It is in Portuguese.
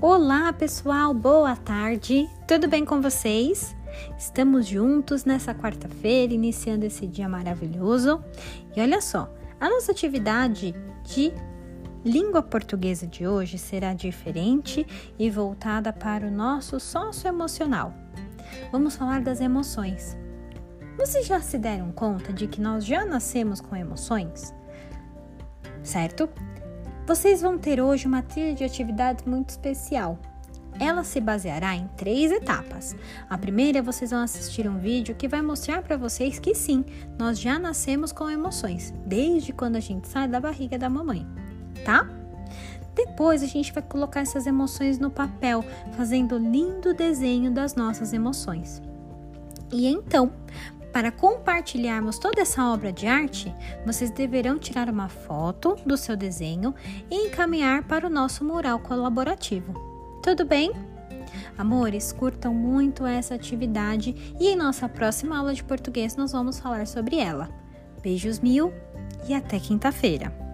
Olá, pessoal, boa tarde. Tudo bem com vocês? Estamos juntos nessa quarta-feira, iniciando esse dia maravilhoso. E olha só, a nossa atividade de língua portuguesa de hoje será diferente e voltada para o nosso socioemocional. Vamos falar das emoções. Vocês já se deram conta de que nós já nascemos com emoções? Certo? Vocês vão ter hoje uma trilha de atividades muito especial. Ela se baseará em três etapas. A primeira, vocês vão assistir um vídeo que vai mostrar para vocês que sim, nós já nascemos com emoções, desde quando a gente sai da barriga da mamãe, tá? Depois a gente vai colocar essas emoções no papel, fazendo lindo desenho das nossas emoções. E então, para compartilharmos toda essa obra de arte, vocês deverão tirar uma foto do seu desenho e encaminhar para o nosso mural colaborativo. Tudo bem? Amores, curtam muito essa atividade e em nossa próxima aula de português nós vamos falar sobre ela. Beijos mil e até quinta-feira!